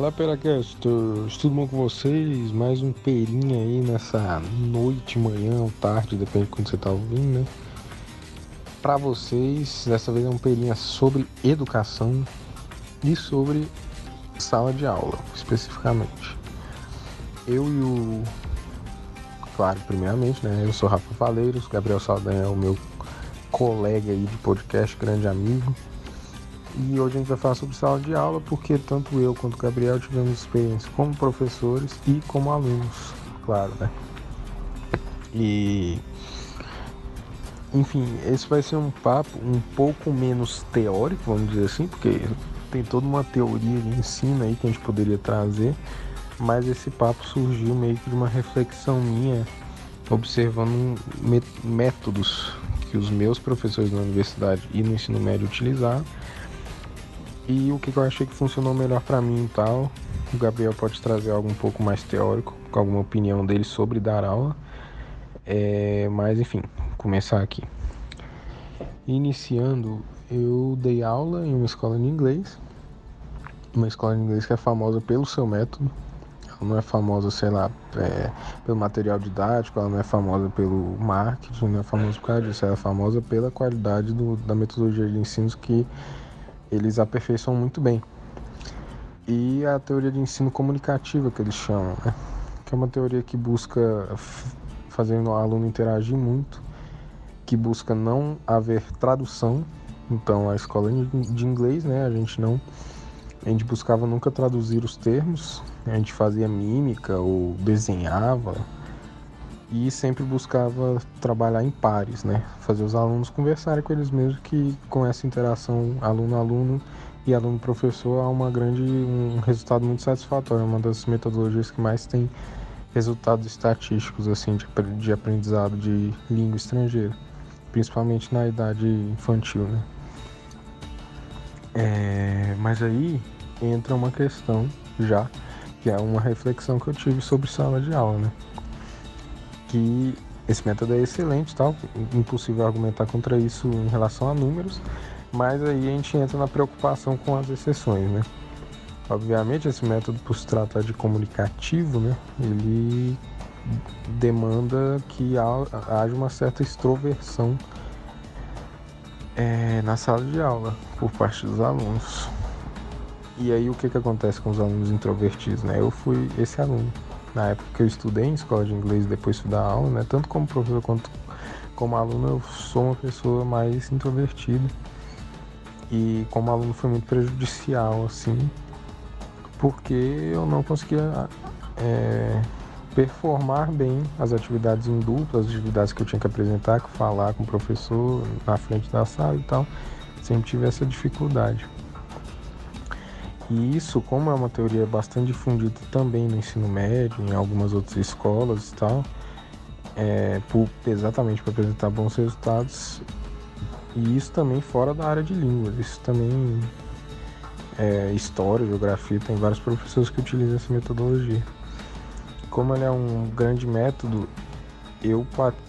Fala Peracast, tudo bom com vocês? Mais um perinha aí nessa noite, manhã ou tarde, depende de quando você tá ouvindo, né? Pra vocês, dessa vez é um perinha sobre educação e sobre sala de aula, especificamente. Eu e o. Claro, primeiramente, né? Eu sou Rafa Valeiros, Gabriel Saldanha é o meu colega aí de podcast, grande amigo. E hoje a gente vai falar sobre sala de aula, porque tanto eu quanto o Gabriel tivemos experiência como professores e como alunos, claro, né? E enfim, esse vai ser um papo um pouco menos teórico, vamos dizer assim, porque tem toda uma teoria de ensino aí que a gente poderia trazer, mas esse papo surgiu meio que de uma reflexão minha, observando métodos que os meus professores na universidade e no ensino médio utilizaram e o que eu achei que funcionou melhor para mim e tal. O Gabriel pode trazer algo um pouco mais teórico, com alguma opinião dele sobre dar aula. É, mas enfim, começar aqui. Iniciando, eu dei aula em uma escola de inglês. Uma escola de inglês que é famosa pelo seu método. Ela não é famosa, sei lá, é, pelo material didático, ela não é famosa pelo marketing, não é famosa por causa disso. Ela é famosa pela qualidade do, da metodologia de ensino que eles aperfeiçoam muito bem. E a teoria de ensino comunicativo que eles chamam, né? que é uma teoria que busca fazer o aluno interagir muito, que busca não haver tradução. Então a escola de inglês, né, a gente não a gente buscava nunca traduzir os termos, a gente fazia mímica ou desenhava e sempre buscava trabalhar em pares, né? Fazer os alunos conversarem com eles mesmos, que com essa interação aluno-aluno e aluno-professor há uma grande, um resultado muito satisfatório, é uma das metodologias que mais tem resultados estatísticos assim de, de aprendizado de língua estrangeira, principalmente na idade infantil, né? É, mas aí entra uma questão já, que é uma reflexão que eu tive sobre sala de aula, né? Que esse método é excelente, tal, impossível argumentar contra isso em relação a números, mas aí a gente entra na preocupação com as exceções, né? Obviamente esse método por se tratar de comunicativo, né, ele demanda que haja uma certa extroversão é, na sala de aula por parte dos alunos. E aí o que, que acontece com os alunos introvertidos, né? Eu fui esse aluno na época que eu estudei em escola de inglês depois fui dar aula, né? Tanto como professor quanto como aluno eu sou uma pessoa mais introvertida. E como aluno foi muito prejudicial, assim, porque eu não conseguia é, performar bem as atividades em dupla, as atividades que eu tinha que apresentar, que falar com o professor na frente da sala e tal. Sempre tive essa dificuldade. E isso, como é uma teoria bastante difundida também no ensino médio, em algumas outras escolas e tal, é, por, exatamente para apresentar bons resultados, e isso também fora da área de línguas, isso também é, história, geografia, tem vários professores que utilizam essa metodologia. Como ele é um grande método, eu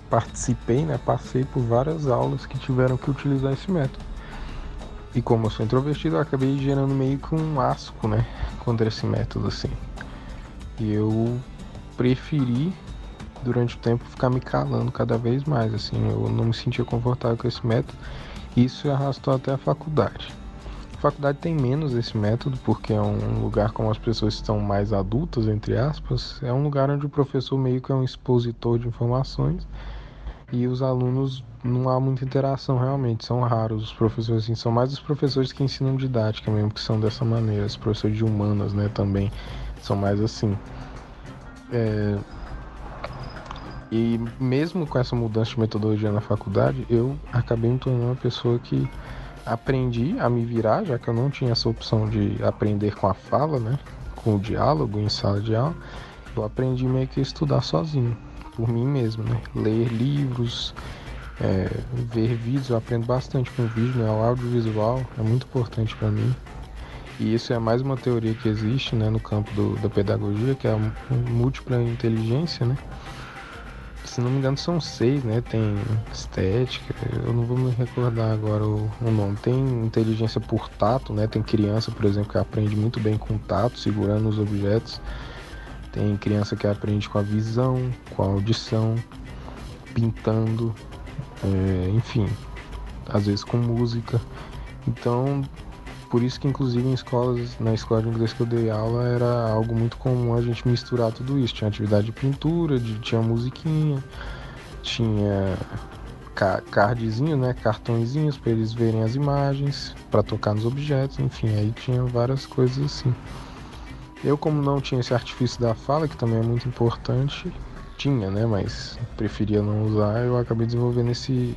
participei, né, passei por várias aulas que tiveram que utilizar esse método. E como eu sou introvertido, eu acabei gerando meio que um asco, né? Contra esse método, assim. E eu preferi, durante o tempo, ficar me calando cada vez mais, assim. Eu não me sentia confortável com esse método. Isso arrastou até a faculdade. A faculdade tem menos esse método, porque é um lugar como as pessoas estão mais adultas, entre aspas. É um lugar onde o professor meio que é um expositor de informações e os alunos não há muita interação realmente, são raros os professores assim, são mais os professores que ensinam didática mesmo, que são dessa maneira, os professores de humanas, né, também são mais assim. É... E mesmo com essa mudança de metodologia na faculdade, eu acabei me tornando uma pessoa que aprendi a me virar, já que eu não tinha essa opção de aprender com a fala, né, com o diálogo em sala de aula, eu aprendi meio que a estudar sozinho por mim mesmo, né? Ler livros, é, ver vídeos, eu aprendo bastante com vídeo, né? O audiovisual é muito importante para mim. E isso é mais uma teoria que existe né, no campo do, da pedagogia, que é a múltipla inteligência, né? se não me engano são seis, né? Tem estética, eu não vou me recordar agora o, o, nome. Tem inteligência por tato, né? Tem criança, por exemplo, que aprende muito bem com tato, segurando os objetos. Tem criança que aprende com a visão, com a audição, pintando, é, enfim, às vezes com música. Então, por isso que inclusive em escolas, na escola de inglês que eu dei aula, era algo muito comum a gente misturar tudo isso. Tinha atividade de pintura, de, tinha musiquinha, tinha cardzinho, né, cartõezinhos para eles verem as imagens, para tocar nos objetos, enfim, aí tinha várias coisas assim. Eu como não tinha esse artifício da fala, que também é muito importante, tinha, né, mas preferia não usar, eu acabei desenvolvendo esse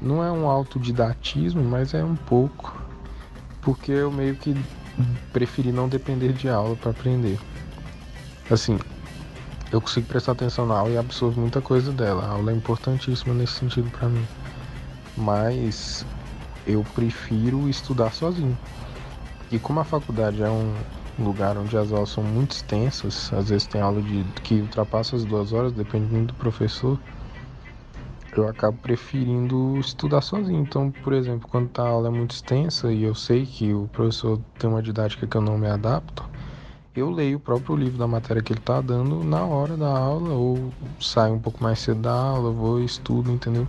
não é um autodidatismo, mas é um pouco porque eu meio que preferi não depender de aula para aprender. Assim, eu consigo prestar atenção na aula e absorvo muita coisa dela. A aula é importantíssima nesse sentido para mim. Mas eu prefiro estudar sozinho. E como a faculdade é um lugar onde as aulas são muito extensas, às vezes tem aula de que ultrapassa as duas horas, depende muito do professor eu acabo preferindo estudar sozinho. Então, por exemplo, quando tá a aula é muito extensa e eu sei que o professor tem uma didática que eu não me adapto, eu leio o próprio livro da matéria que ele está dando na hora da aula ou saio um pouco mais cedo da aula, vou e estudo, entendeu?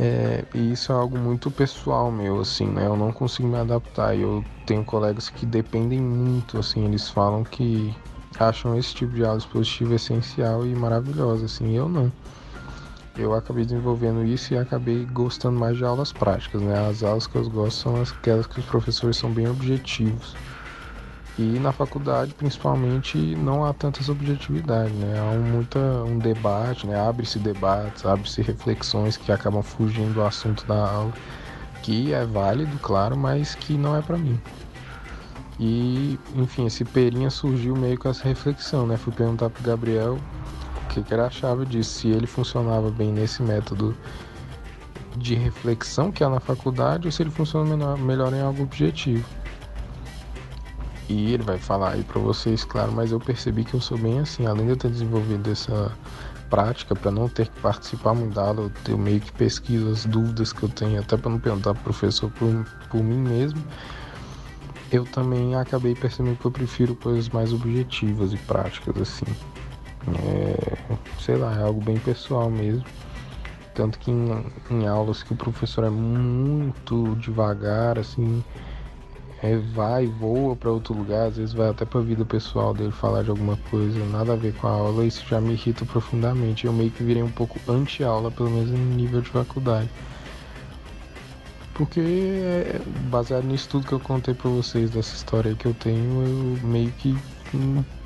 É, e isso é algo muito pessoal meu, assim, né? Eu não consigo me adaptar. Eu tenho colegas que dependem muito, assim, eles falam que acham esse tipo de aula expositiva essencial e maravilhosa, assim, eu não eu acabei desenvolvendo isso e acabei gostando mais de aulas práticas, né? As aulas que eu gosto são aquelas que os professores são bem objetivos. E na faculdade, principalmente, não há tantas objetividades, né? Há um, muita, um debate, né? Abre-se debates, abre-se reflexões que acabam fugindo do assunto da aula, que é válido, claro, mas que não é para mim. E, enfim, esse Perinha surgiu meio com essa reflexão, né? Fui perguntar pro Gabriel que, que ele achava disso, se ele funcionava bem nesse método de reflexão que é na faculdade ou se ele funciona melhor, melhor em algo objetivo. E ele vai falar aí para vocês, claro, mas eu percebi que eu sou bem assim, além de eu ter desenvolvido essa prática para não ter que participar muito da aula, eu meio que pesquiso as dúvidas que eu tenho, até para não perguntar pro professor por, por mim mesmo. Eu também acabei percebendo que eu prefiro coisas mais objetivas e práticas assim. É, sei lá, é algo bem pessoal mesmo. Tanto que em, em aulas que o professor é muito devagar, assim, é, vai, voa para outro lugar, às vezes vai até para a vida pessoal dele falar de alguma coisa, nada a ver com a aula, isso já me irrita profundamente. Eu meio que virei um pouco anti-aula, pelo menos em nível de faculdade. Porque, é, baseado nisso tudo que eu contei para vocês, dessa história que eu tenho, eu meio que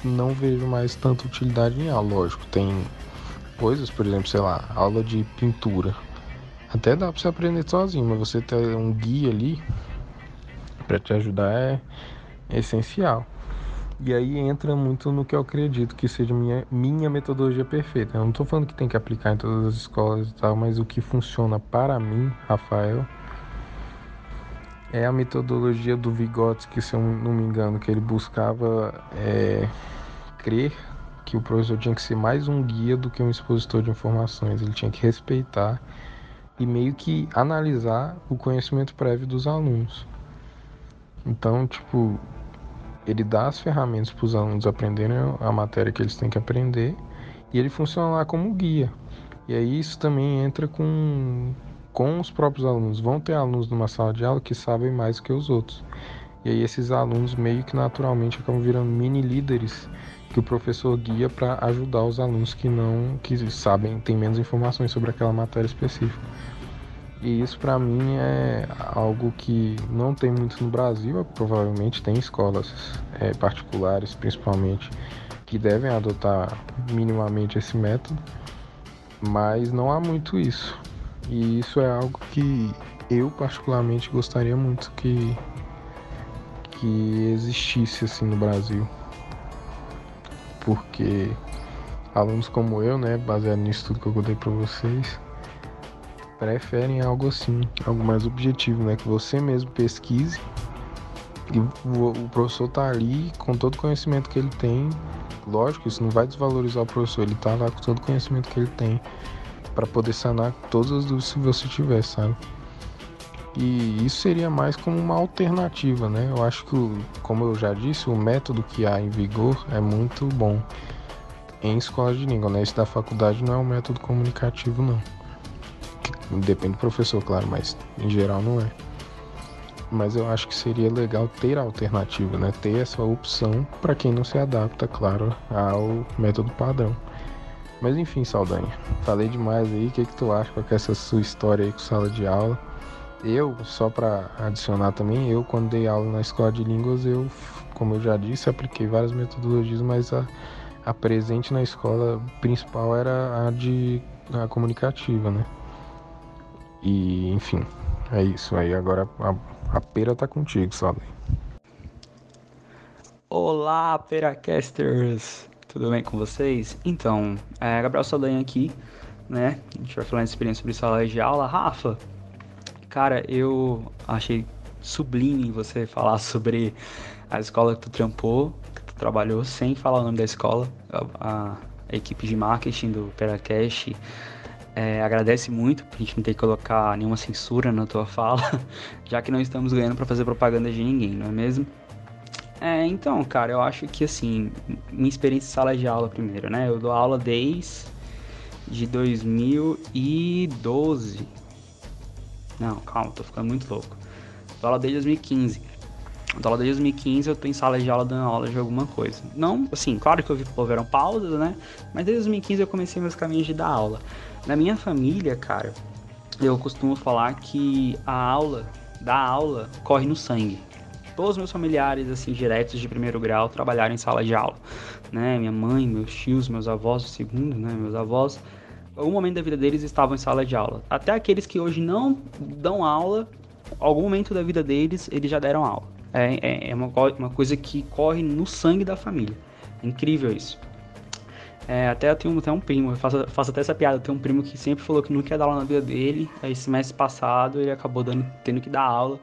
não vejo mais tanta utilidade em aula. Lógico, tem coisas, por exemplo, sei lá, aula de pintura. Até dá para você aprender sozinho, mas você ter um guia ali para te ajudar é, é essencial. E aí entra muito no que eu acredito que seja minha, minha metodologia perfeita. Eu não estou falando que tem que aplicar em todas as escolas e tal, mas o que funciona para mim, Rafael, é a metodologia do Vygotsky, se eu não me engano, que ele buscava é, crer que o professor tinha que ser mais um guia do que um expositor de informações. Ele tinha que respeitar e meio que analisar o conhecimento prévio dos alunos. Então, tipo, ele dá as ferramentas para os alunos aprenderem a matéria que eles têm que aprender e ele funciona lá como guia. E aí isso também entra com com os próprios alunos. Vão ter alunos numa sala de aula que sabem mais que os outros. E aí esses alunos meio que naturalmente acabam virando mini líderes que o professor guia para ajudar os alunos que não que sabem, têm menos informações sobre aquela matéria específica. E isso para mim é algo que não tem muito no Brasil, provavelmente tem escolas é, particulares principalmente que devem adotar minimamente esse método, mas não há muito isso. E isso é algo que eu particularmente gostaria muito que que existisse assim no Brasil. Porque alunos como eu, né, baseado nisso tudo que eu contei para vocês, preferem algo assim, algo mais objetivo, né, que você mesmo pesquise E o, professor tá ali com todo o conhecimento que ele tem. Lógico, isso não vai desvalorizar o professor, ele tá lá com todo o conhecimento que ele tem para poder sanar todas as dúvidas que você tiver, sabe? E isso seria mais como uma alternativa, né? Eu acho que, como eu já disse, o método que há em vigor é muito bom em escola de língua, né? Esse da faculdade não é um método comunicativo, não. Depende do professor, claro, mas em geral não é. Mas eu acho que seria legal ter a alternativa, né? Ter essa opção para quem não se adapta, claro, ao método padrão. Mas enfim, Saldanha, falei demais aí. O que, que tu acha com essa sua história aí com sala de aula? Eu, só para adicionar também, eu quando dei aula na escola de línguas, eu, como eu já disse, apliquei várias metodologias, mas a, a presente na escola principal era a de a comunicativa, né? E enfim, é isso aí. Agora a, a pera tá contigo, sabe? Olá, Peracasters! Tudo bem com vocês? Então, é Gabriel Saldanha aqui, né? A gente vai falar de experiência sobre sala de aula. Rafa, cara, eu achei sublime você falar sobre a escola que tu trampou, que tu trabalhou, sem falar o nome da escola. A, a equipe de marketing do Peracast é, agradece muito por a gente não ter que colocar nenhuma censura na tua fala, já que não estamos ganhando para fazer propaganda de ninguém, não é mesmo? É, então, cara, eu acho que assim, minha experiência em sala de aula primeiro, né? Eu dou aula desde de 2012. Não, calma, tô ficando muito louco. Dou aula desde 2015. Dou aula desde 2015, eu tô em sala de aula dando aula de alguma coisa. Não, assim, claro que houveram pausas, né? Mas desde 2015 eu comecei meus caminhos de dar aula. Na minha família, cara, eu costumo falar que a aula, da aula, corre no sangue todos os meus familiares, assim, diretos de primeiro grau, trabalharam em sala de aula, né? Minha mãe, meus tios, meus avós, o segundo, né? Meus avós, algum momento da vida deles estavam em sala de aula. Até aqueles que hoje não dão aula, algum momento da vida deles, eles já deram aula. É, é, é uma, uma coisa que corre no sangue da família. É incrível isso. É, até eu tenho até um primo, eu faço, faço até essa piada, eu tenho um primo que sempre falou que nunca ia dar aula na vida dele, aí semestre passado ele acabou dando, tendo que dar aula,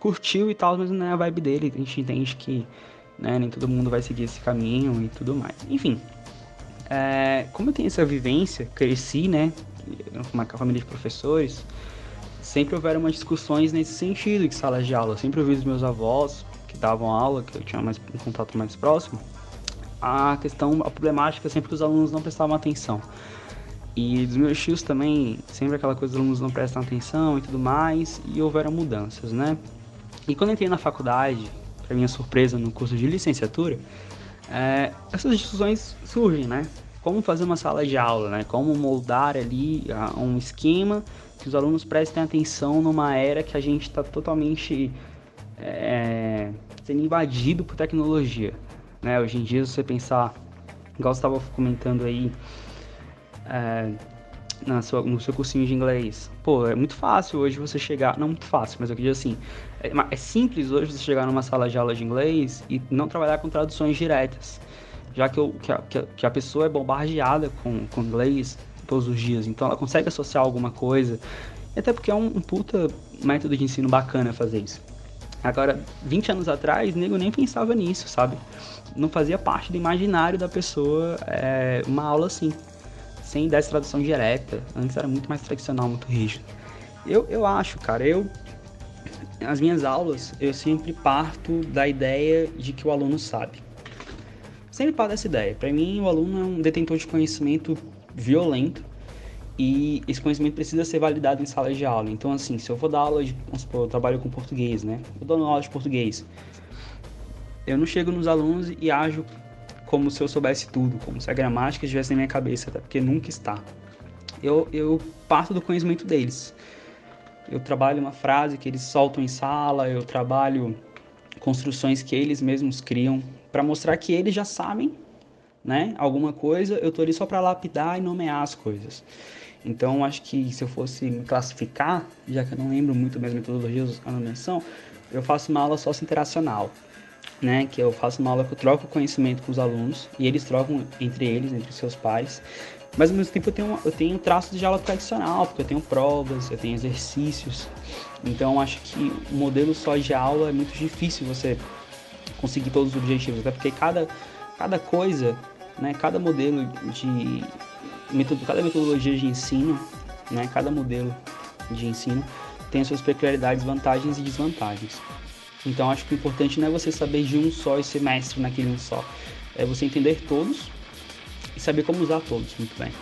curtiu e tal, mas não é a vibe dele. A gente entende que né, nem todo mundo vai seguir esse caminho e tudo mais. Enfim, é, como eu tenho essa vivência, cresci, né, uma família de professores, sempre houveram umas discussões nesse sentido de salas de aula. Eu sempre ouvi dos meus avós que davam aula, que eu tinha mais um contato mais próximo, a questão, a problemática sempre que os alunos não prestavam atenção. E dos meus tios também, sempre aquela coisa dos alunos não prestam atenção e tudo mais, e houveram mudanças, né? E quando entrei na faculdade, para minha surpresa, no curso de licenciatura, é, essas discussões surgem, né? Como fazer uma sala de aula, né? Como moldar ali um esquema que os alunos prestem atenção numa era que a gente está totalmente é, sendo invadido por tecnologia, né? Hoje em dia, se você pensar, igual você estava comentando aí, é, na sua, no seu cursinho de inglês. Pô, é muito fácil hoje você chegar. Não muito fácil, mas eu queria assim. É, é, simples hoje você chegar numa sala de aula de inglês e não trabalhar com traduções diretas. Já que, eu, que, a, que a pessoa é bombardeada com, com inglês todos os dias. Então ela consegue associar alguma coisa. Até porque é um, um puta método de ensino bacana fazer isso. Agora, 20 anos atrás, nego nem pensava nisso, sabe? Não fazia parte do imaginário da pessoa é, uma aula assim sem dar essa tradução direta. Antes era muito mais tradicional, muito rígido. Eu, eu acho, cara, eu. As minhas aulas, eu sempre parto da ideia de que o aluno sabe. Sempre parto dessa ideia. Para mim, o aluno é um detentor de conhecimento violento e esse conhecimento precisa ser validado em sala de aula. Então, assim, se eu vou dar aula de. Vamos supor, eu trabalho com português, né? Eu dou aula de português. Eu não chego nos alunos e ajo como se eu soubesse tudo, como se a gramática estivesse na minha cabeça, até porque nunca está. Eu, eu parto do conhecimento deles. Eu trabalho uma frase que eles soltam em sala, eu trabalho construções que eles mesmos criam para mostrar que eles já sabem, né, alguma coisa, eu tô ali só para lapidar e nomear as coisas. Então, acho que se eu fosse me classificar, já que eu não lembro muito das metodologias da nomeação, eu faço uma aula sócio-interacional né, que eu faço uma aula que eu troco conhecimento com os alunos e eles trocam entre eles, entre seus pares. Mas ao mesmo tempo eu tenho, eu tenho traços de aula tradicional, porque eu tenho provas, eu tenho exercícios. Então acho que o modelo só de aula é muito difícil você conseguir todos os objetivos, até porque cada, cada coisa, né, cada modelo de metod, cada metodologia de ensino, né, cada modelo de ensino tem as suas peculiaridades, vantagens e desvantagens. Então acho que o importante não é você saber de um só e ser mestre naquele um só. É você entender todos e saber como usar todos muito bem.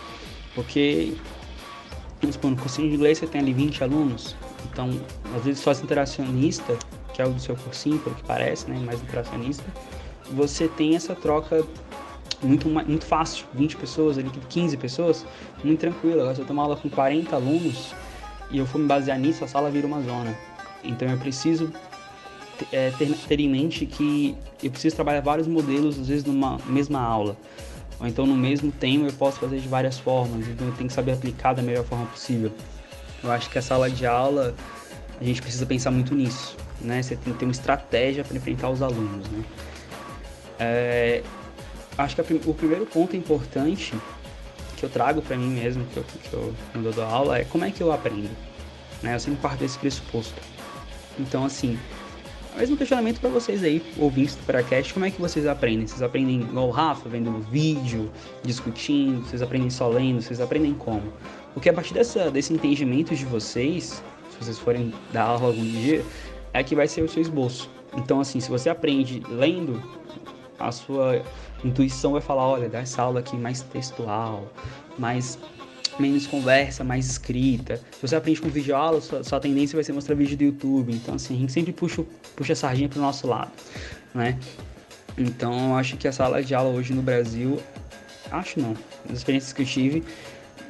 Porque, vamos supor, no cursinho de inglês você tem ali 20 alunos, então às vezes só interacionista, que é o do seu cursinho, pelo que parece, né, mais interacionista, você tem essa troca muito, muito fácil, 20 pessoas, ali 15 pessoas, muito tranquilo. Agora se eu tomar aula com 40 alunos e eu for me basear nisso, a sala vira uma zona. Então eu preciso é, ter, ter, em mente que eu preciso trabalhar vários modelos, às vezes, numa mesma aula. Ou então, no mesmo tema, eu posso fazer de várias formas. Então, eu tenho que saber aplicar da melhor forma possível. Eu acho que a sala de aula, a gente precisa pensar muito nisso. Né? Você tem que ter uma estratégia para enfrentar os alunos. Né? É, acho que o primeiro ponto importante que eu trago para mim mesmo, que eu, que eu, quando eu dou aula, é como é que eu aprendo. Né? Eu sempre parto desse pressuposto. Então, assim, mesmo questionamento para vocês aí, ouvintes do Paracast, como é que vocês aprendem? Vocês aprendem igual o Rafa, vendo vídeo, discutindo, vocês aprendem só lendo, vocês aprendem como? Porque a partir dessa, desse entendimento de vocês, se vocês forem dar aula algum dia, é que vai ser o seu esboço. Então, assim, se você aprende lendo, a sua intuição vai falar, olha, dá essa aula aqui mais textual, mais menos conversa, mais escrita. Se você aprende com vídeo aula, sua, sua tendência vai ser mostrar vídeo do YouTube. Então, assim, a gente sempre puxa, puxa a sardinha pro nosso lado, né? Então, eu acho que a sala de aula hoje no Brasil, acho não, das experiências que eu tive,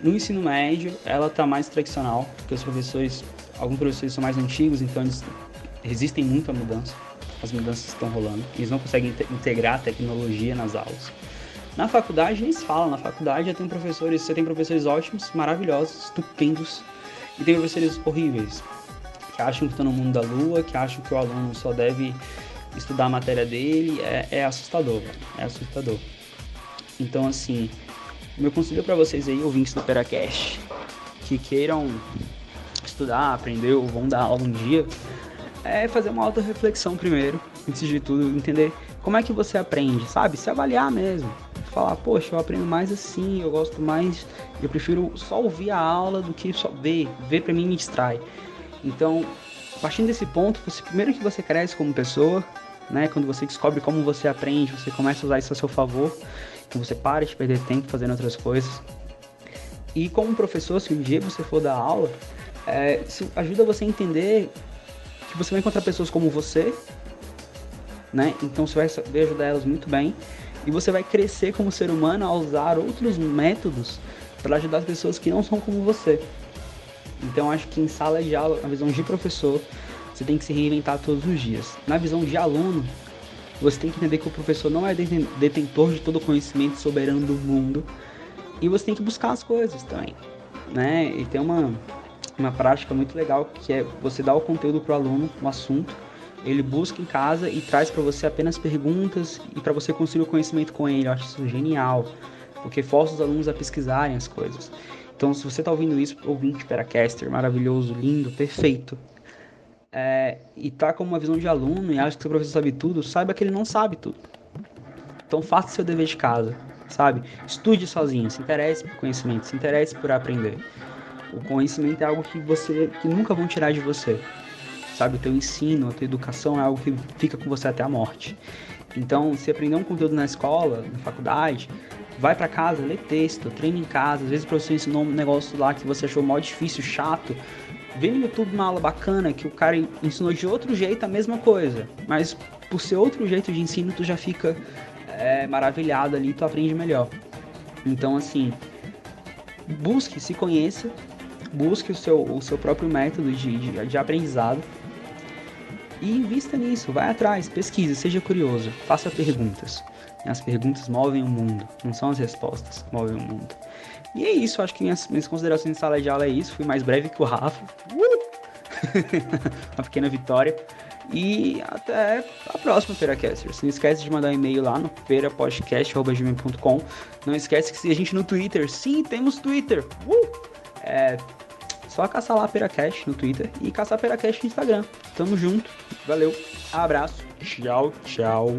no ensino médio, ela tá mais tradicional, porque os professores, alguns professores são mais antigos, então eles resistem muito à mudança. As mudanças estão rolando, eles não conseguem integrar a tecnologia nas aulas. Na faculdade nem se fala, na faculdade tem professores, você tem professores ótimos, maravilhosos, estupendos, e tem professores horríveis, que acham que estão no mundo da lua, que acham que o aluno só deve estudar a matéria dele, é, é assustador, é assustador. Então, assim, meu conselho para vocês aí, ouvintes do Peracast, que queiram estudar, aprender ou vão dar aula um dia, é fazer uma auto-reflexão primeiro, antes de tudo, entender como é que você aprende, sabe? Se avaliar mesmo falar, poxa, eu aprendo mais assim, eu gosto mais, eu prefiro só ouvir a aula do que só ver, ver para mim me distrai. Então, partindo desse ponto, você, primeiro que você cresce como pessoa, né, quando você descobre como você aprende, você começa a usar isso a seu favor, então você para de perder tempo fazendo outras coisas. E como professor, se um dia você for dar aula, é, isso ajuda você a entender que você vai encontrar pessoas como você, né? Então você vai ajudar elas muito bem e você vai crescer como ser humano a usar outros métodos para ajudar as pessoas que não são como você. Então acho que em sala de aula, na visão de professor, você tem que se reinventar todos os dias. Na visão de aluno, você tem que entender que o professor não é detentor de todo o conhecimento soberano do mundo e você tem que buscar as coisas também, né? E tem uma uma prática muito legal que é você dar o conteúdo para o aluno, o um assunto, ele busca em casa e traz para você apenas perguntas e para você construir o conhecimento com ele. Eu acho isso genial, porque força os alunos a pesquisarem as coisas. Então, se você está ouvindo isso, ouvinte Peracaster, maravilhoso, lindo, perfeito, é, e tá com uma visão de aluno e acha que o professor sabe tudo, saiba que ele não sabe tudo. Então, faça seu dever de casa, sabe? Estude sozinho, se interesse por conhecimento, se interesse por aprender. O conhecimento é algo que você que nunca vão tirar de você sabe? O teu ensino, a tua educação é algo que fica com você até a morte. Então, se aprender um conteúdo na escola, na faculdade, vai para casa, lê texto, treina em casa. Às vezes o professor ensinou um negócio lá que você achou mal difícil, chato. Vê no YouTube uma aula bacana que o cara ensinou de outro jeito a mesma coisa, mas por ser outro jeito de ensino, tu já fica é, maravilhado ali, tu aprende melhor. Então, assim, busque, se conheça, busque o seu, o seu próprio método de, de, de aprendizado e invista nisso, vai atrás, pesquise, seja curioso, faça perguntas. As perguntas movem o mundo, não são as respostas que movem o mundo. E é isso, acho que minhas, minhas considerações de sala de aula é isso. Fui mais breve que o Rafa. Uh! Uma pequena vitória. E até a próxima, Peracasters. Não esquece de mandar um e-mail lá no perapodcast.gmail.com. Não esquece que se a gente no Twitter. Sim, temos Twitter. Uh! É só caçar lá Peracast no Twitter e caçar Peracast no Instagram. Tamo junto. Valeu. Abraço. Tchau, tchau.